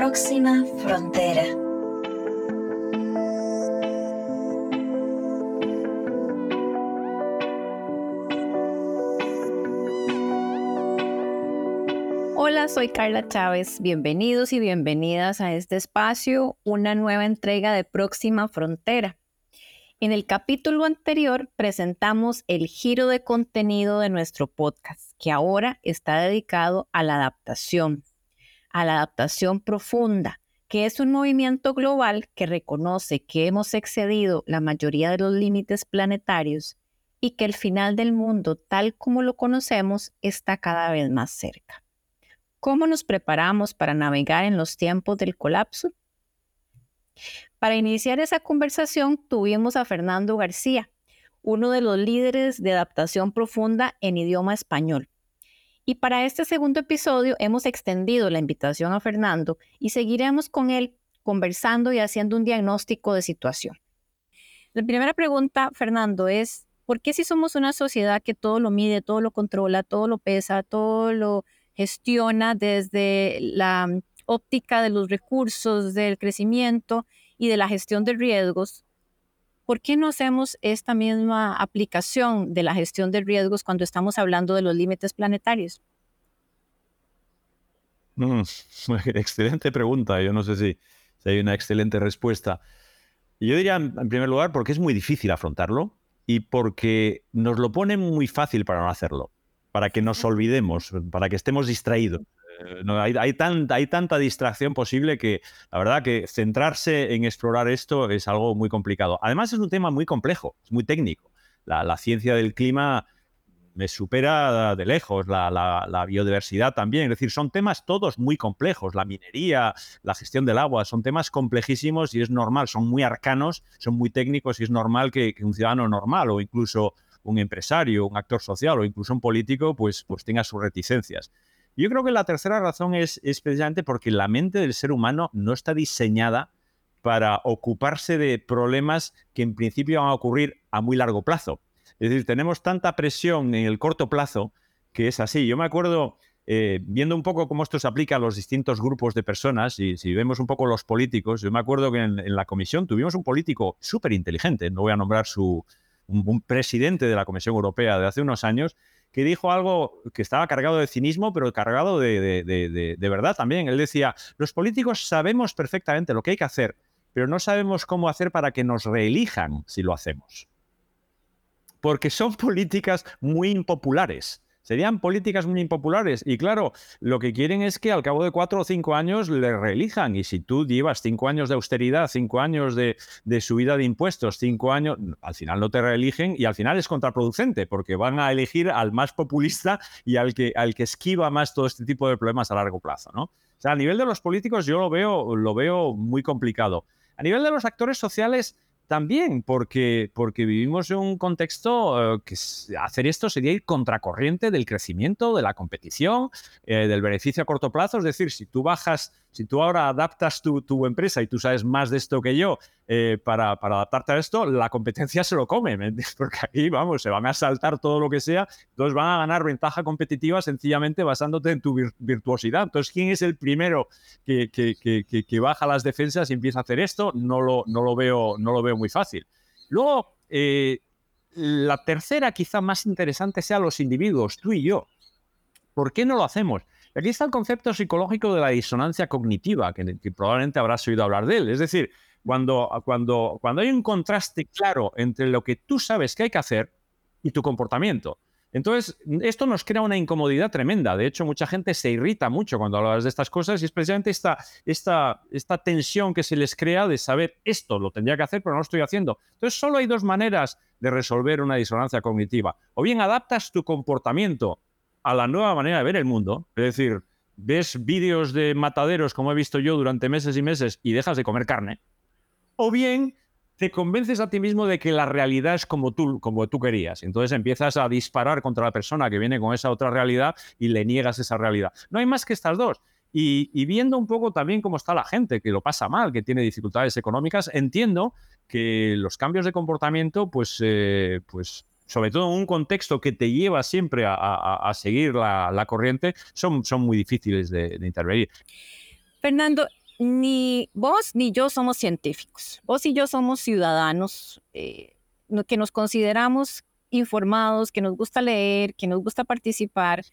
próxima frontera. Hola, soy Carla Chávez. Bienvenidos y bienvenidas a este espacio, una nueva entrega de Próxima Frontera. En el capítulo anterior presentamos el giro de contenido de nuestro podcast, que ahora está dedicado a la adaptación, a la adaptación profunda, que es un movimiento global que reconoce que hemos excedido la mayoría de los límites planetarios y que el final del mundo tal como lo conocemos está cada vez más cerca. ¿Cómo nos preparamos para navegar en los tiempos del colapso? Para iniciar esa conversación tuvimos a Fernando García, uno de los líderes de adaptación profunda en idioma español. Y para este segundo episodio hemos extendido la invitación a Fernando y seguiremos con él conversando y haciendo un diagnóstico de situación. La primera pregunta, Fernando, es, ¿por qué si somos una sociedad que todo lo mide, todo lo controla, todo lo pesa, todo lo gestiona desde la óptica de los recursos, del crecimiento, y de la gestión de riesgos, ¿por qué no hacemos esta misma aplicación de la gestión de riesgos cuando estamos hablando de los límites planetarios? Mm, excelente pregunta. Yo no sé si, hay una excelente respuesta. Yo diría, en primer lugar, porque es muy difícil afrontarlo y porque nos lo pone muy fácil para no hacerlo, para que nos olvidemos, para que estemos distraídos. Eh, hay, tanta distracción posible que la verdad que centrarse en explorar esto es algo muy complicado. Además es un tema muy complejo, es muy técnico. La, ciencia del clima me supera de lejos, la, biodiversidad también. Es decir, son temas todos muy complejos. La minería, la gestión del agua, son temas complejísimos y es normal, son muy arcanos, son muy técnicos y es normal que, que un ciudadano normal o incluso un empresario, un actor social o incluso un político, pues, pues tenga sus reticencias. Yo creo que la tercera razón es, precisamente porque la mente del ser humano no está diseñada para ocuparse de problemas que en principio van a ocurrir a muy largo plazo. Es decir, tenemos tanta presión en el corto plazo que es así. Yo me acuerdo, eh, viendo un poco cómo esto se aplica a los distintos grupos de personas, y si vemos un poco los políticos, yo me acuerdo que en, la comisión tuvimos un político súper inteligente, no voy a nombrar su, un, presidente de la Comisión Europea de hace unos años, que dijo algo que estaba cargado de cinismo, pero cargado de, verdad también. Él decía, los políticos sabemos perfectamente lo que hay que hacer, pero no sabemos cómo hacer para que nos reelijan si lo hacemos. Porque son políticas muy impopulares. Serían políticas muy impopulares. Y claro, lo que quieren es que al cabo de cuatro o cinco años le reelijan. Y si tú llevas cinco años de austeridad, cinco años de, subida de impuestos, cinco años, al final no te reeligen y al final es contraproducente porque van a elegir al más populista y al que, al que esquiva más todo este tipo de problemas a largo plazo. ¿no? O sea, a nivel de los políticos yo lo veo, lo veo muy complicado. A nivel de los actores sociales, también, porque, porque vivimos en un contexto eh, que hacer esto sería ir contracorriente del crecimiento, de la competición, eh, del beneficio a corto plazo. Es decir, si tú bajas si tú ahora adaptas tu, tu, empresa y tú sabes más de esto que yo eh, para, para, adaptarte a esto, la competencia se lo come, porque aquí, vamos, se van a saltar todo lo que sea, entonces van a ganar ventaja competitiva sencillamente basándote en tu virtuosidad. Entonces, ¿quién es el primero que, que, que, baja las defensas y empieza a hacer esto? No lo, no lo, veo, no lo veo muy fácil. Luego, eh, la tercera, quizá más interesante, sea los individuos, tú y yo. ¿Por qué no lo hacemos? Aquí está el concepto psicológico de la disonancia cognitiva, que, probablemente habrás oído hablar de él. Es decir, cuando, cuando, cuando hay un contraste claro entre lo que tú sabes que hay que hacer y tu comportamiento. Entonces, esto nos crea una incomodidad tremenda. De hecho, mucha gente se irrita mucho cuando hablas de estas cosas y es precisamente esta, esta, esta tensión que se les crea de saber esto lo tendría que hacer, pero no lo estoy haciendo. Entonces, solo hay dos maneras de resolver una disonancia cognitiva. O bien adaptas tu comportamiento a la nueva manera de ver el mundo, es decir, ves vídeos de mataderos como he visto yo durante meses y meses y dejas de comer carne, o bien te convences a ti mismo de que la realidad es como tú, como tú querías. Entonces empiezas a disparar contra la persona que viene con esa otra realidad y le niegas esa realidad. No hay más que estas dos. Y, viendo un poco también cómo está la gente, que lo pasa mal, que tiene dificultades económicas, entiendo que los cambios de comportamiento, pues, eh, pues sobre todo en un contexto que te lleva siempre a, seguir la, corriente, son, son muy difíciles de, intervenir. Fernando, ni vos ni yo somos científicos. Vos y yo somos ciudadanos eh, que nos consideramos informados, que nos gusta leer, que nos gusta participar.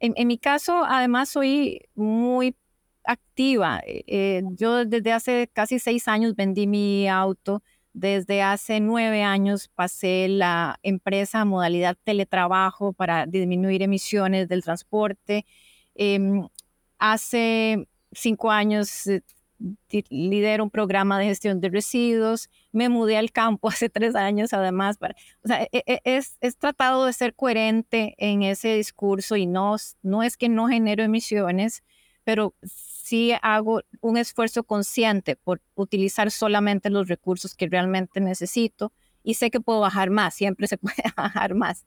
En, mi caso, además, soy muy activa. Eh, yo desde hace casi seis años vendí mi auto. Desde hace nueve años pasé la empresa a modalidad teletrabajo para disminuir emisiones del transporte. Em, hace cinco años eh, lidero un programa de gestión de residuos, me mudé al campo hace tres años además, para, o sea, e, e, es, es, tratado de ser coherente en ese discurso y no, no es que no genero emisiones, pero sí hago un esfuerzo consciente por utilizar solamente los recursos que realmente necesito y sé que puedo bajar más, siempre se puede bajar más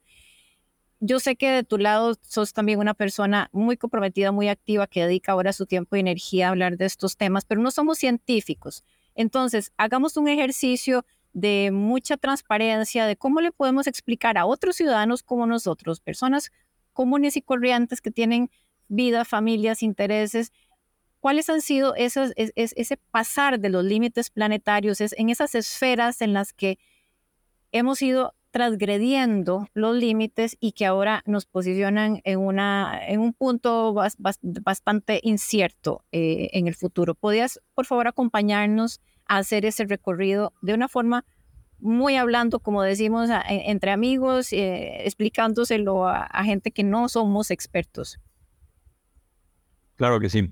yo sé que de tu lado sos también una persona muy comprometida, muy activa, que dedica ahora su tiempo y energía a hablar de estos temas, pero no somos científicos. Entonces, hagamos un ejercicio de mucha transparencia de cómo le podemos explicar a otros ciudadanos como nosotros, personas comunes y corrientes que tienen vida, familias, intereses, cuáles han sido ese pasar de los límites planetarios, en esas esferas en las que hemos ido transgrediendo los límites y que ahora nos posicionan en, una, en un punto bastante incierto eh, en el futuro. ¿Podrías, por favor, acompañarnos a hacer ese recorrido de una forma muy hablando, como decimos, entre amigos, eh, explicándoselo a gente que no somos expertos? Claro que sí.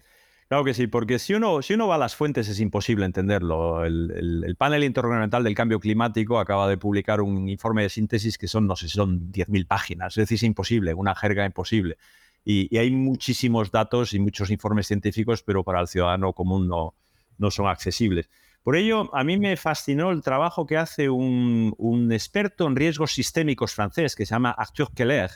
Claro que sí, porque si uno, si uno va a las fuentes es imposible entenderlo. El, panel intergubernamental del cambio climático acaba de publicar un informe de síntesis que son, no sé, son 10.000 páginas. Es decir, es imposible, una jerga imposible. Y, hay muchísimos datos y muchos informes científicos, pero para el ciudadano común no, no son accesibles. Por ello, a mí me fascinó el trabajo que hace un, un experto en riesgos sistémicos francés que se llama Arthur Keller,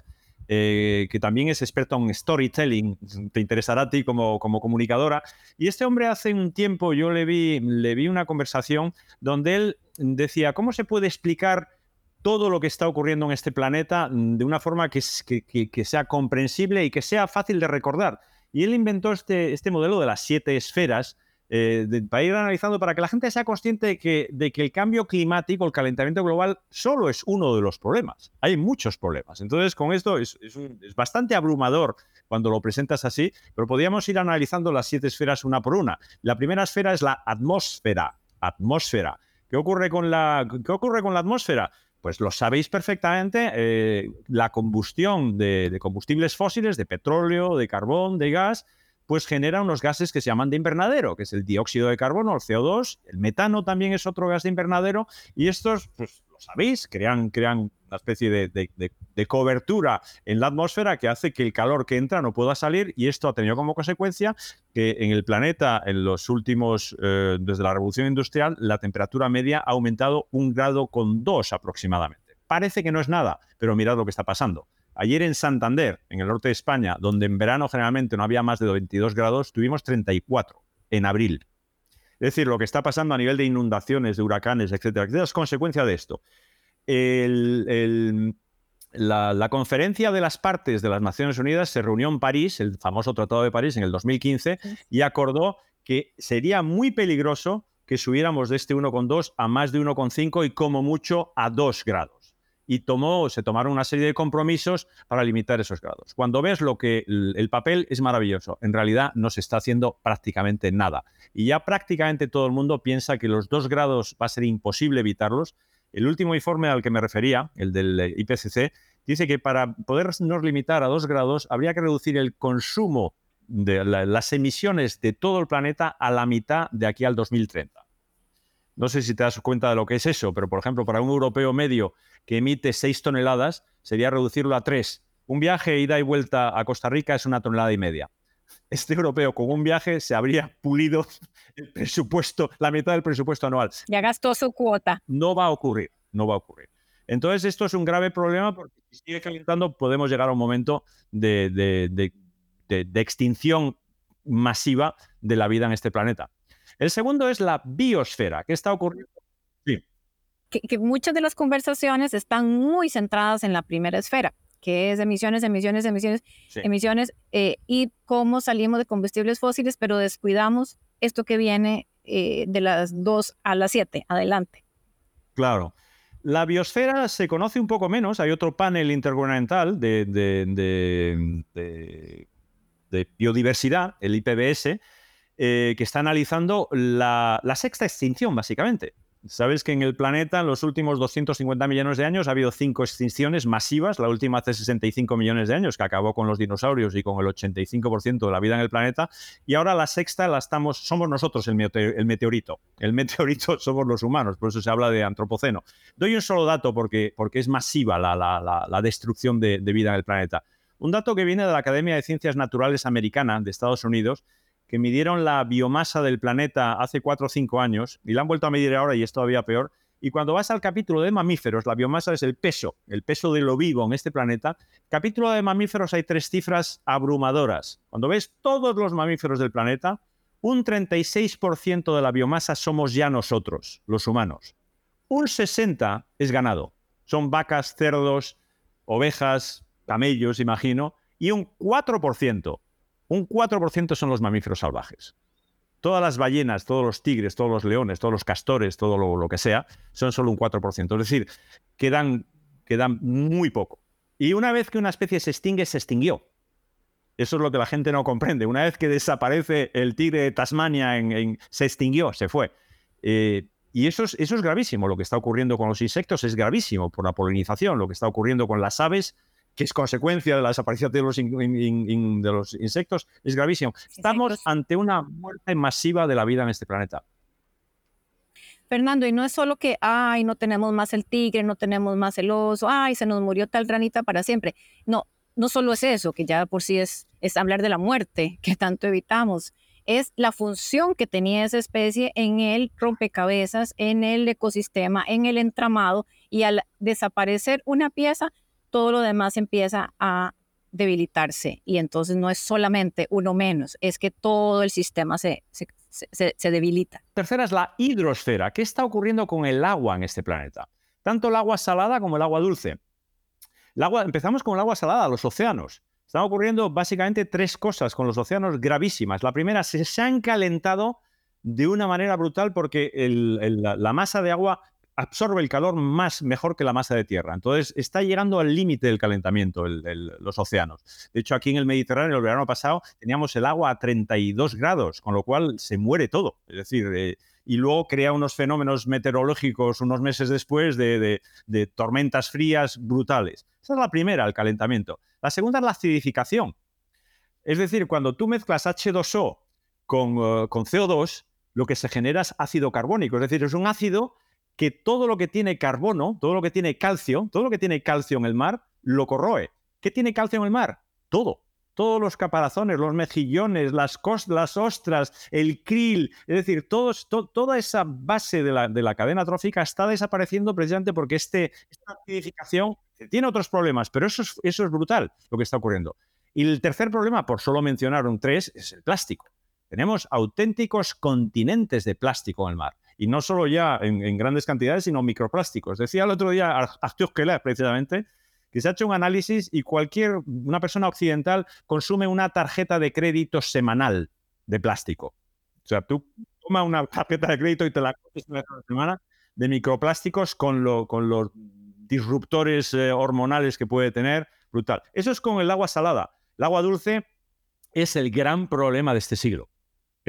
eh, que también es experto en storytelling, te interesará a ti como, como comunicadora. Y este hombre hace un tiempo yo le vi, le vi una conversación donde él decía, ¿cómo se puede explicar todo lo que está ocurriendo en este planeta de una forma que, que, sea comprensible y que sea fácil de recordar? Y él inventó este, este modelo de las siete esferas, eh, para ir analizando, para que la gente sea consciente de que, de que el cambio climático, el calentamiento global, solo es uno de los problemas. Hay muchos problemas. Entonces, con esto es, bastante abrumador cuando lo presentas así, pero podríamos ir analizando las siete esferas una por una. La primera esfera es la atmósfera. Atmósfera. ¿Qué ocurre con la, qué ocurre con la atmósfera? Pues lo sabéis perfectamente, eh, la combustión de combustibles fósiles, de petróleo, de carbón, de gas, pues genera unos gases que se llaman de invernadero, que es el dióxido de carbono, el CO2, el metano también es otro gas de invernadero, y estos, pues lo sabéis, crean, crean una especie de, cobertura en la atmósfera que hace que el calor que entra no pueda salir, y esto ha tenido como consecuencia que en el planeta, en los últimos, eh, desde la revolución industrial, la temperatura media ha aumentado un grado con dos aproximadamente. Parece que no es nada, pero mirad lo que está pasando. Ayer en Santander, en el norte de España, donde en verano generalmente no había más de 22 grados, tuvimos 34 en abril. Es decir, lo que está pasando a nivel de inundaciones, de huracanes, etcétera, etcétera, es consecuencia de esto. la, la, conferencia de las partes de las Naciones Unidas se reunió en París, el famoso Tratado de París, en el 2015, y acordó que sería muy peligroso que subiéramos de este 1,2 a más de 1,5 y como mucho a 2 grados y tomó, se tomaron una serie de compromisos para limitar esos grados. Cuando ves lo que el, papel es maravilloso, en realidad no se está haciendo prácticamente nada. Y ya prácticamente todo el mundo piensa que los dos grados va a ser imposible evitarlos. El último informe al que me refería, el del IPCC, dice que para podernos limitar a dos grados habría que reducir el consumo de las emisiones de todo el planeta a la mitad de aquí al 2030. No sé si te das cuenta de lo que es eso, pero por ejemplo, para un europeo medio que emite 6 toneladas, sería reducirlo a 3. Un viaje ida y vuelta a Costa Rica es una tonelada y media. Este europeo con un viaje se habría pulido el presupuesto, la mitad del presupuesto anual. Ya gastó su cuota. No va a ocurrir, no va a ocurrir. Entonces, esto es un grave problema porque si sigue calentando podemos llegar a un momento de, de extinción masiva de la vida en este planeta. El segundo es la biosfera. ¿Qué está ocurriendo? Sí. Que, muchas de las conversaciones están muy centradas en la primera esfera, que es emisiones, emisiones, emisiones, emisiones, eh, y cómo salimos de combustibles fósiles, pero descuidamos esto que viene eh, de las 2 a las 7. Adelante. Claro. La biosfera se conoce un poco menos. Hay otro panel intergubernamental de, de, biodiversidad, el IPBS, eh, que está analizando la, la sexta extinción, básicamente. Sabes que en el planeta en los últimos 250 millones de años ha habido cinco extinciones masivas, la última hace 65 millones de años, que acabó con los dinosaurios y con el 85% de la vida en el planeta, y ahora la sexta la estamos, somos nosotros el, meteorito. El meteorito somos los humanos, por eso se habla de antropoceno. Doy un solo dato porque, porque es masiva la, la, destrucción de, de vida en el planeta. Un dato que viene de la Academia de Ciencias Naturales Americana de Estados Unidos, que midieron la biomasa del planeta hace 4 o 5 años y la han vuelto a medir ahora y es todavía peor. Y cuando vas al capítulo de mamíferos, la biomasa es el peso, el peso de lo vivo en este planeta. Capítulo de mamíferos hay tres cifras abrumadoras. Cuando ves todos los mamíferos del planeta, un 36% de la biomasa somos ya nosotros, los humanos. Un 60% es ganado. Son vacas, cerdos, ovejas, camellos, imagino. Y un 4% un 4% son los mamíferos salvajes. Todas las ballenas, todos los tigres, todos los leones, todos los castores, todo lo, que sea, son solo un 4%. Es decir, quedan, quedan muy poco. Y una vez que una especie se extingue, se extinguió. Eso es lo que la gente no comprende. Una vez que desaparece el tigre de Tasmania, se extinguió, se fue. Eh, y eso es, eso es gravísimo. Lo que está ocurriendo con los insectos es gravísimo por la polinización. Lo que está ocurriendo con las aves que es consecuencia de la desaparición de los, de los insectos, es gravísimo. Estamos ante una muerte masiva de la vida en este planeta. Fernando, y no es solo que, ay, no tenemos más el tigre, no tenemos más el oso, ay, se nos murió tal ranita para siempre. No, no solo es eso, que ya por sí es, es hablar de la muerte, que tanto evitamos, es la función que tenía esa especie en el rompecabezas, en el ecosistema, en el entramado, y al desaparecer una pieza, todo lo demás empieza a debilitarse y entonces no es solamente uno menos, es que todo el sistema se, se, debilita. Tercera es la hidrosfera. ¿Qué está ocurriendo con el agua en este planeta? Tanto el agua salada como el agua dulce. El agua, empezamos con el agua salada, los océanos. Están ocurriendo básicamente tres cosas con los océanos gravísimas. La primera, se, se han calentado de una manera brutal porque la masa de agua absorbe el calor más mejor que la masa de tierra. Entonces está llegando al límite del calentamiento los océanos. De hecho, aquí en el Mediterráneo el verano pasado teníamos el agua a 32 grados, con lo cual se muere todo. Es decir, eh, y luego crea unos fenómenos meteorológicos unos meses después de, tormentas frías brutales. Esa es la primera, el calentamiento. La segunda es la acidificación. Es decir, cuando tú mezclas H2O con, eh, con CO2, lo que se genera es ácido carbónico. Es decir, es un ácido que todo lo que tiene carbono, todo lo que tiene calcio, todo lo que tiene calcio en el mar, lo corroe. ¿Qué tiene calcio en el mar? Todo. Todos los caparazones, los mejillones, las, ostras, el krill, es decir, toda esa base de la, cadena trófica está desapareciendo precisamente porque este, esta acidificación tiene otros problemas, pero eso es, eso es brutal lo que está ocurriendo. Y el tercer problema, por solo mencionar un tres, es el plástico. Tenemos auténticos continentes de plástico en el mar y no solo ya en, grandes cantidades, sino microplásticos. Decía el otro día Arthur Keller, precisamente, que se ha hecho un análisis y cualquier, una persona occidental consume una tarjeta de crédito semanal de plástico. O sea, tú toma una tarjeta de crédito y te la coges una semana de microplásticos con, lo, con los disruptores eh, hormonales que puede tener, brutal. Eso es con el agua salada. El agua dulce es el gran problema de este siglo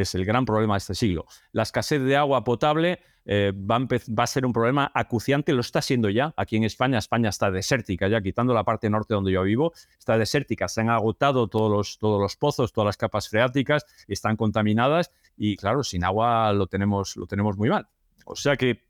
es el gran problema de este siglo. La escasez de agua potable eh, va, a ser un problema acuciante, lo está siendo ya. Aquí en España, España está desértica ya, quitando la parte norte donde yo vivo, está desértica, se han agotado todos los, todos los pozos, todas las capas freáticas, están contaminadas y claro, sin agua lo tenemos, lo tenemos muy mal. O sea que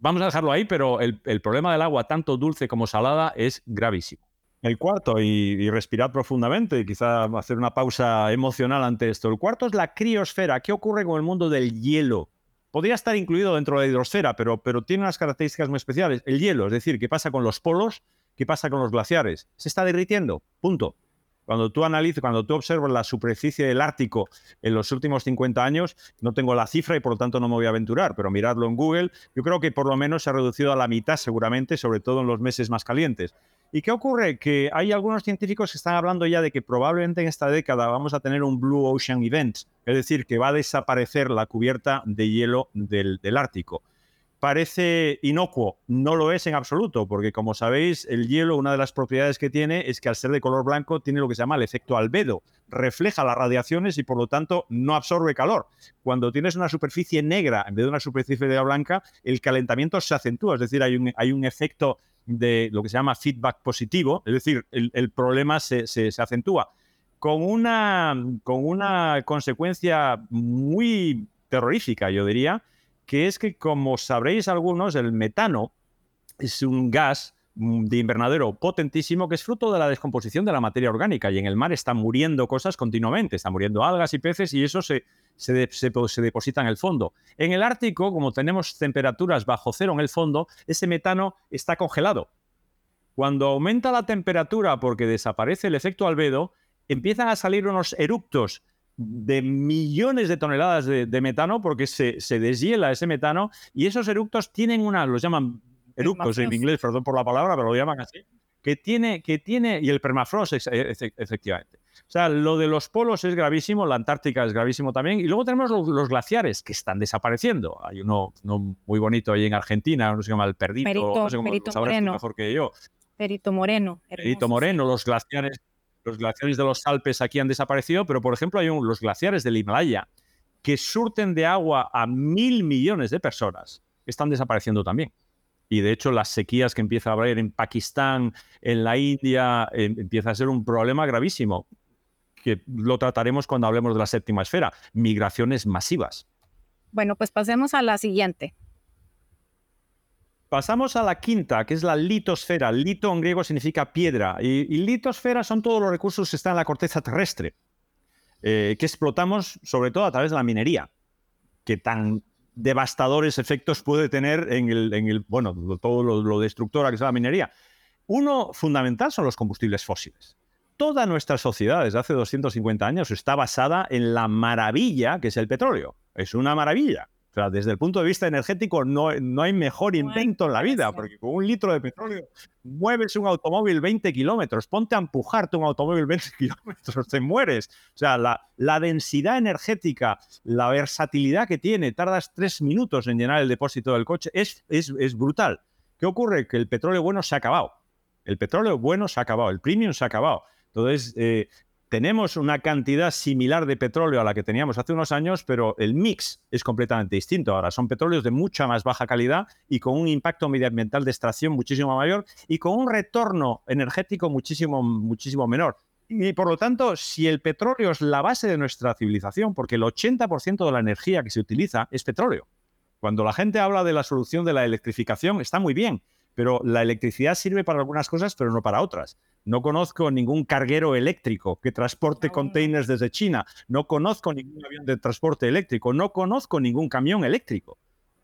vamos a dejarlo ahí, pero el, el problema del agua, tanto dulce como salada, es gravísimo. El cuarto, y, respirar profundamente y quizá hacer una pausa emocional ante esto. El cuarto es la criosfera. ¿Qué ocurre con el mundo del hielo? Podría estar incluido dentro de la hidrosfera, pero, pero tiene unas características muy especiales. El hielo, es decir, ¿qué pasa con los polos? ¿Qué pasa con los glaciares? Se está derritiendo, punto. Cuando tú analizas, cuando tú observas la superficie del Ártico en los últimos 50 años, no tengo la cifra y por lo tanto no me voy a aventurar, pero miradlo en Google, yo creo que por lo menos se ha reducido a la mitad seguramente, sobre todo en los meses más calientes. ¿Y qué ocurre? Que hay algunos científicos que están hablando ya de que probablemente en esta década vamos a tener un Blue Ocean Event, es decir, que va a desaparecer la cubierta de hielo del, Ártico parece inocuo, no lo es en absoluto, porque como sabéis, el hielo, una de las propiedades que tiene es que al ser de color blanco tiene lo que se llama el efecto albedo, refleja las radiaciones y por lo tanto no absorbe calor. Cuando tienes una superficie negra en vez de una superficie blanca, el calentamiento se acentúa, es decir, hay un, hay un efecto de lo que se llama feedback positivo, es decir, el, problema se, se, se acentúa con una, con una consecuencia muy terrorífica, yo diría, que es que, como sabréis algunos, el metano es un gas de invernadero potentísimo que es fruto de la descomposición de la materia orgánica y en el mar están muriendo cosas continuamente, están muriendo algas y peces y eso se, se, se, deposita en el fondo. En el Ártico, como tenemos temperaturas bajo cero en el fondo, ese metano está congelado. Cuando aumenta la temperatura porque desaparece el efecto albedo, empiezan a salir unos eructos de millones de toneladas de, metano porque se, deshiela ese metano y esos eructos tienen una, los llaman eructos en inglés, perdón por la palabra, pero lo llaman así, que tiene, que tiene y el permafrost efectivamente. O sea, lo de los polos es gravísimo, la Antártica es gravísimo también, y luego tenemos los, glaciares que están desapareciendo. Hay uno, muy bonito ahí en Argentina, uno se llama el Perdito, Perito, Moreno. mejor que yo. Perito Moreno. Perito Moreno, los glaciares los glaciares de los Alpes aquí han desaparecido, pero por ejemplo hay los glaciares del Himalaya que surten de agua a mil millones de personas, están desapareciendo también. Y de hecho las sequías que empieza a haber en Pakistán, en la India, em, empieza a ser un problema gravísimo, que lo trataremos cuando hablemos de la séptima esfera, migraciones masivas. Bueno, pues pasemos a la siguiente. Pasamos a la quinta, que es la litosfera. Lito en griego significa piedra. Y, litosfera son todos los recursos que están en la corteza terrestre, eh, que explotamos sobre todo a través de la minería, que tan devastadores efectos puede tener en el, bueno, todo lo, destructora que es la minería. Uno fundamental son los combustibles fósiles. Toda nuestra sociedad desde hace 250 años está basada en la maravilla que es el petróleo. Es una maravilla. O sea, desde el punto de vista energético no, no hay mejor invento en la vida, porque con un litro de petróleo mueves un automóvil 20 kilómetros, ponte a empujarte un automóvil 20 kilómetros, te mueres. O sea, la, la densidad energética, la versatilidad que tiene, tardas tres minutos en llenar el depósito del coche, es, es, es brutal. ¿Qué ocurre? Que el petróleo bueno se ha acabado. El petróleo bueno se ha acabado, el premium se ha acabado. Entonces, eh, tenemos una cantidad similar de petróleo a la que teníamos hace unos años, pero el mix es completamente distinto. Ahora son petróleos de mucha más baja calidad y con un impacto medioambiental de extracción muchísimo mayor y con un retorno energético muchísimo, muchísimo menor. Y por lo tanto, si el petróleo es la base de nuestra civilización, porque el 80% de la energía que se utiliza es petróleo. Cuando la gente habla de la solución de la electrificación, está muy bien, pero la electricidad sirve para algunas cosas, pero no para otras. No conozco ningún carguero eléctrico que transporte containers desde China. No conozco ningún avión de transporte eléctrico. No conozco ningún camión eléctrico.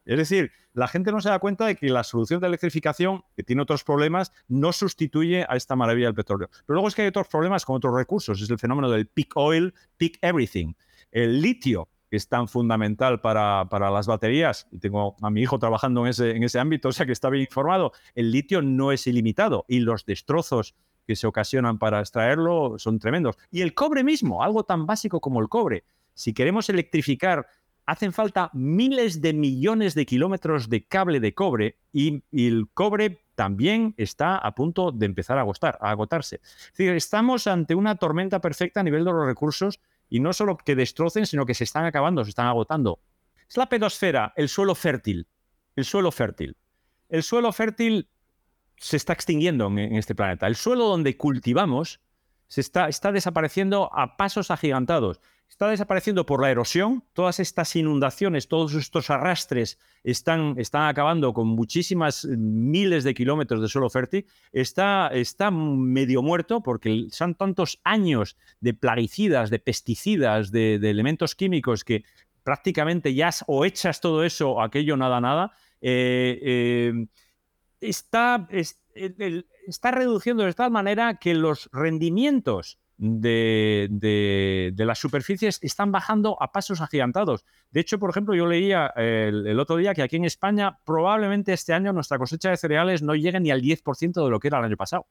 Es decir, la gente no se da cuenta de que la solución de electrificación, que tiene otros problemas, no sustituye a esta maravilla del petróleo. Pero luego es que hay otros problemas con otros recursos. Es el fenómeno del peak oil, peak everything. El litio, que es tan fundamental para, para, las baterías, y tengo a mi hijo trabajando en ese, en ese ámbito, o sea que está bien informado, el litio no es ilimitado y los destrozos que se ocasionan para extraerlo son tremendos. Y el cobre mismo, algo tan básico como el cobre. Si queremos electrificar, hacen falta miles de millones de kilómetros de cable de cobre y, el cobre también está a punto de empezar a, a agotarse. Es decir, estamos ante una tormenta perfecta a nivel de los recursos y no solo que destrocen, sino que se están acabando, se están agotando. Es la pedosfera, el suelo fértil. El suelo fértil. El suelo fértil se está extinguiendo en, este planeta. El suelo donde cultivamos se está, está desapareciendo a pasos agigantados. Está desapareciendo por la erosión, todas estas inundaciones, todos estos arrastres están, están acabando con muchísimas miles de kilómetros de suelo fértil. Está, está medio muerto porque son tantos años de plaguicidas, de pesticidas, de, elementos químicos que prácticamente ya o echas todo eso aquello nada, nada. Eh, eh, está, está reduciendo de tal manera que los rendimientos de, las superficies están bajando a pasos agigantados. De hecho, por ejemplo, yo leía el, otro día que aquí en España probablemente este año nuestra cosecha de cereales no llegue ni al 10% de lo que era el año pasado.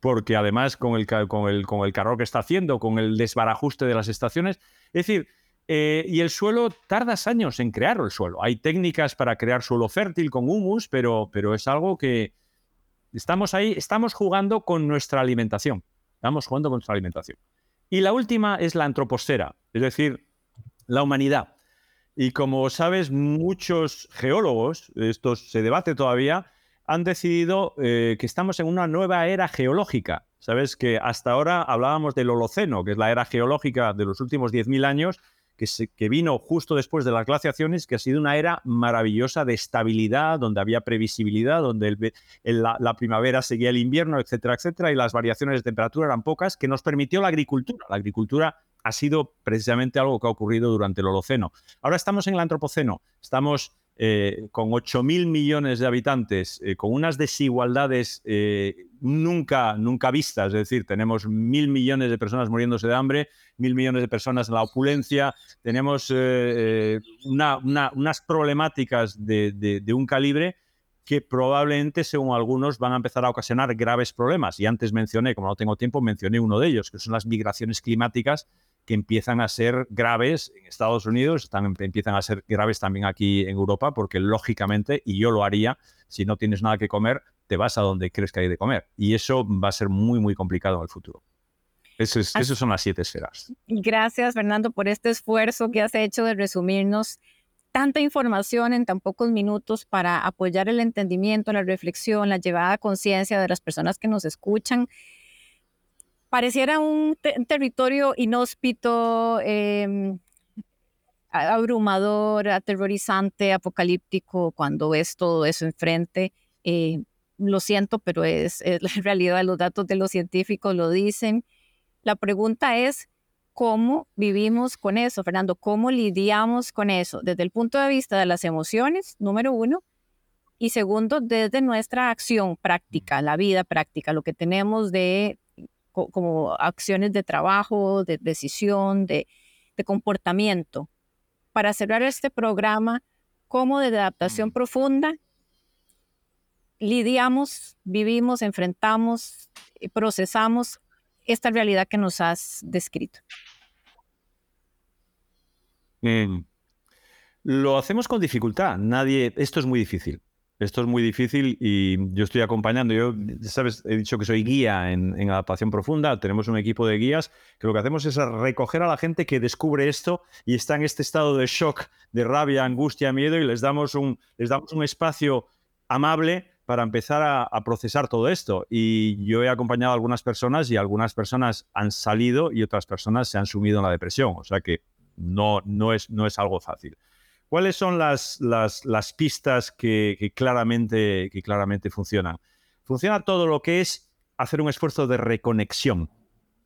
porque además con el, con el, con el carro que está haciendo, con el desbarajuste de las estaciones, es decir, eh, y el suelo tardas años en crearlo el suelo. Hay técnicas para crear suelo fértil con humus, pero, pero es algo que estamos ahí, estamos jugando con nuestra alimentación. Estamos jugando con nuestra alimentación. Y la última es la antroposfera, es decir, la humanidad. Y como sabes, muchos geólogos, esto se debate todavía, han decidido eh, que estamos en una nueva era geológica. Sabes que hasta ahora hablábamos del Holoceno, que es la era geológica de los últimos 10.000 años, que, vino justo después de las glaciaciones, que ha sido una era maravillosa de estabilidad, donde había previsibilidad, donde la, primavera seguía el invierno, etcétera, etcétera, y las variaciones de temperatura eran pocas, que nos permitió la agricultura. La agricultura ha sido precisamente algo que ha ocurrido durante el Holoceno. Ahora estamos en el Antropoceno, estamos eh, con 8.000 millones de habitantes, eh, con unas desigualdades eh, nunca, nunca vistas, es decir, tenemos mil millones de personas muriéndose de hambre, mil millones de personas en la opulencia, tenemos unas problemáticas de, de un calibre que probablemente, según algunos, van a empezar a ocasionar graves problemas. Y antes mencioné, como no tengo tiempo, mencioné uno de ellos, que son las migraciones climáticas que empiezan a ser graves en Estados Unidos, están, empiezan a ser graves también aquí en Europa, porque lógicamente, y yo lo haría, si no tienes nada que comer, te vas a donde crees que hay de comer. Y eso va a ser muy, muy complicado en el futuro. Esas son las siete esferas. Gracias, Fernando, por este esfuerzo que has hecho de resumirnos tanta información en tan pocos minutos para apoyar el entendimiento, la reflexión, la llevada a conciencia de las personas que nos escuchan pareciera un, territorio inhóspito, em, abrumador, aterrorizante, apocalíptico, cuando ves todo eso enfrente. Eh, lo siento, pero es, es, la realidad, los datos de los científicos lo dicen. La pregunta es, ¿cómo vivimos con eso, Fernando? ¿Cómo lidiamos con eso? Desde el punto de vista de las emociones, número uno, y segundo, desde nuestra acción práctica, la vida práctica, lo que tenemos de como acciones de trabajo, de decisión, de, comportamiento. Para cerrar este programa, cómo de adaptación mm. profunda lidiamos, vivimos, enfrentamos, procesamos esta realidad que nos has descrito. lo hacemos con dificultad. Nadie, esto es muy difícil. Esto es muy difícil y yo estoy acompañando. Yo, sabes, he dicho que soy guía en, adaptación profunda. Tenemos un equipo de guías que lo que hacemos es recoger a la gente que descubre esto y está en este estado de shock, de rabia, angustia, miedo y les damos un, les damos un espacio amable para empezar a, procesar todo esto. Y yo he acompañado a algunas personas y algunas personas han salido y otras personas se han sumido en la depresión. O sea que no, no, es, no es algo fácil. ¿Cuáles son las, las, pistas que, claramente, que claramente funcionan? Funciona todo lo que es hacer un esfuerzo de reconexión,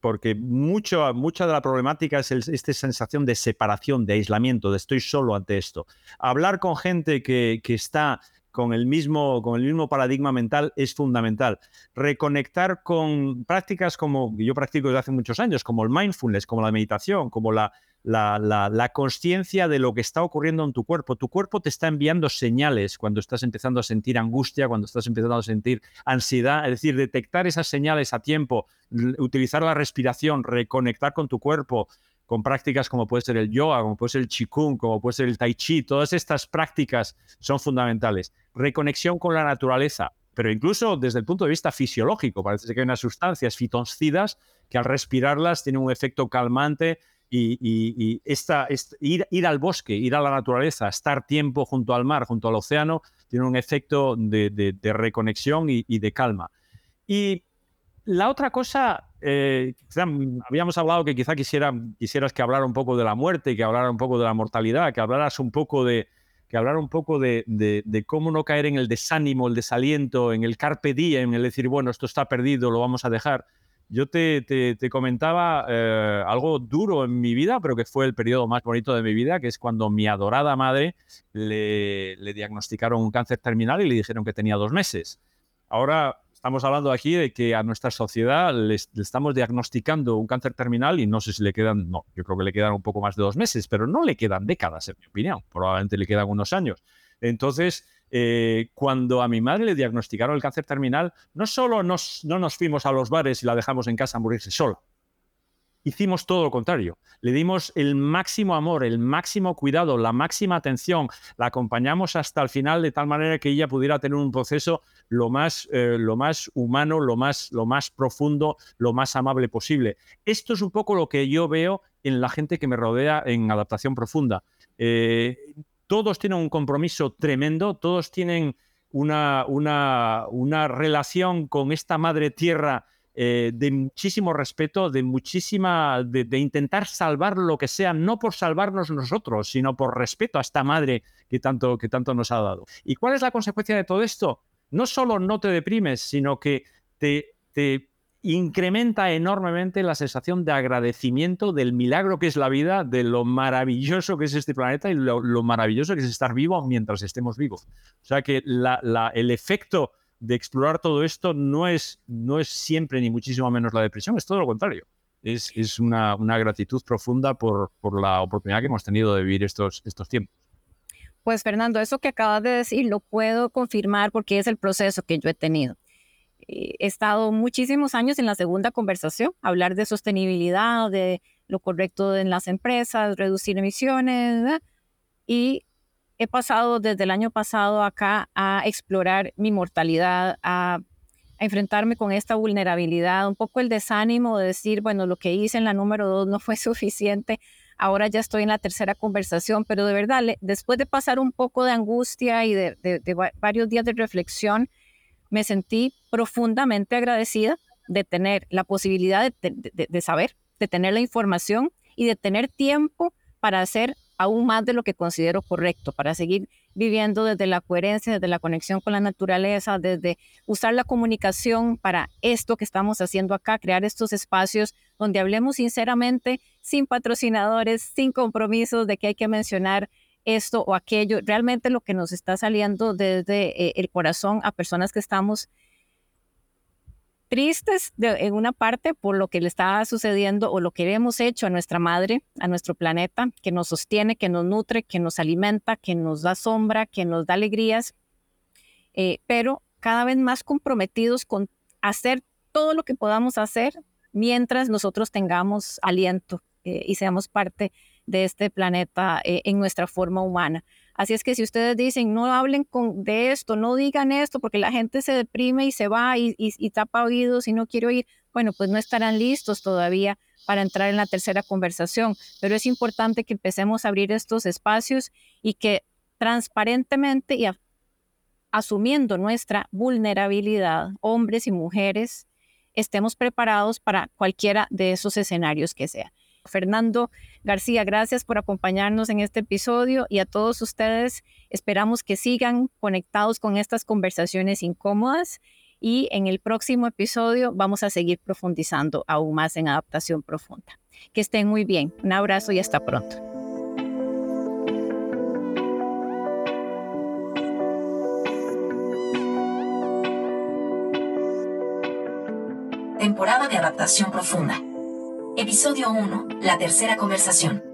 porque mucho, mucha de la problemática es esta sensación de separación, de aislamiento, de estoy solo ante esto. Hablar con gente que, que está con el, mismo, con el mismo paradigma mental es fundamental. Reconectar con prácticas como yo practico desde hace muchos años, como el mindfulness, como la meditación, como la, la, la, conciencia de lo que está ocurriendo en tu cuerpo. Tu cuerpo te está enviando señales cuando estás empezando a sentir angustia, cuando estás empezando a sentir ansiedad, es decir, detectar esas señales a tiempo, utilizar la respiración, reconectar con tu cuerpo, con prácticas como puede ser el yoga, como puede ser el qigong, como puede ser el tai chi, todas estas prácticas son fundamentales. Reconexión con la naturaleza, pero incluso desde el punto de vista fisiológico, parece que hay unas sustancias fitoncidas que al respirarlas tienen un efecto calmante y, esta, ir, al bosque, ir a la naturaleza, estar tiempo junto al mar, junto al océano, tiene un efecto de, reconexión y, de calma. Y la otra cosa, eh, habíamos hablado que quizá quisiera, quisieras que hablara un poco de la muerte, que hablara un poco de la mortalidad, que hablaras un poco de, que hablara un poco de, de, cómo no caer en el desánimo, el desaliento, en el carpe diem, en el decir, bueno, esto está perdido, lo vamos a dejar. Yo te, comentaba eh, algo duro en mi vida, pero que fue el periodo más bonito de mi vida, que es cuando mi adorada madre le, diagnosticaron un cáncer terminal y le dijeron que tenía dos meses. Ahora estamos hablando aquí de que a nuestra sociedad le, estamos diagnosticando un cáncer terminal y no sé si le quedan, no, yo creo que le quedan un poco más de dos meses, pero no le quedan décadas, en mi opinión, probablemente le quedan unos años. Entonces, eh, cuando a mi madre le diagnosticaron el cáncer terminal, no solo nos, no nos fuimos a los bares y la dejamos en casa a morirse sola, hicimos todo lo contrario. Le dimos el máximo amor, el máximo cuidado, la máxima atención. La acompañamos hasta el final de tal manera que ella pudiera tener un proceso lo más, eh, lo más humano, lo más, lo más profundo, lo más amable posible. Esto es un poco lo que yo veo en la gente que me rodea en adaptación profunda. Eh, todos tienen un compromiso tremendo, todos tienen una, una, una relación con esta madre tierra eh, de muchísimo respeto, de muchísima, de, intentar salvar lo que sea, no por salvarnos nosotros, sino por respeto a esta madre que tanto, que tanto nos ha dado. ¿Y cuál es la consecuencia de todo esto? No solo no te deprimes, sino que te, te incrementa enormemente la sensación de agradecimiento del milagro que es la vida, de lo maravilloso que es este planeta y lo, maravilloso que es estar vivo mientras estemos vivos. O sea que el efecto de explorar todo esto no es, no es siempre ni muchísimo menos la depresión, es todo lo contrario. Es, es una, una, gratitud profunda por, por, la oportunidad que hemos tenido de vivir estos, estos tiempos. Pues Fernando, eso que acabas de decir lo puedo confirmar porque es el proceso que yo he tenido. He estado muchísimos años en la segunda conversación, hablar de sostenibilidad, de lo correcto en las empresas, reducir emisiones, y he pasado desde el año pasado acá a explorar mi mortalidad, a, enfrentarme con esta vulnerabilidad, un poco el desánimo de decir, bueno, lo que hice en la número dos no fue suficiente, ahora ya estoy en la tercera conversación, pero de verdad, después de pasar un poco de angustia y de, varios días de reflexión, me sentí profundamente agradecida de tener la posibilidad de saber, de tener la información y de tener tiempo para hacer aún más de lo que considero correcto para seguir viviendo desde la coherencia, desde la conexión con la naturaleza, desde usar la comunicación para esto que estamos haciendo acá, crear estos espacios donde hablemos sinceramente, sin patrocinadores, sin compromisos de que hay que mencionar esto o aquello, realmente lo que nos está saliendo desde eh, el corazón a personas que estamos tristes en una parte por lo que le está sucediendo o lo que hemos hecho a nuestra madre, a nuestro planeta, que nos sostiene, que nos nutre, que nos alimenta, que nos da sombra, que nos da alegrías, eh, pero cada vez más comprometidos con hacer todo lo que podamos hacer mientras nosotros tengamos aliento eh, y seamos parte de este planeta eh, en nuestra forma humana. Así es que si ustedes dicen, no hablen con, de esto, no digan esto, porque la gente se deprime y se va y, tapa oídos y no quiere oír, bueno, pues no estarán listos todavía para entrar en la tercera conversación. Pero es importante que empecemos a abrir estos espacios y que transparentemente y asumiendo nuestra vulnerabilidad, hombres y mujeres, estemos preparados para cualquiera de esos escenarios que sea. Fernando García, gracias por acompañarnos en este episodio y a todos ustedes esperamos que sigan conectados con estas conversaciones incómodas y en el próximo episodio vamos a seguir profundizando aún más en adaptación profunda. Que estén muy bien. Un abrazo y hasta pronto. Temporada de adaptación profunda. Episodio 1. La tercera conversación.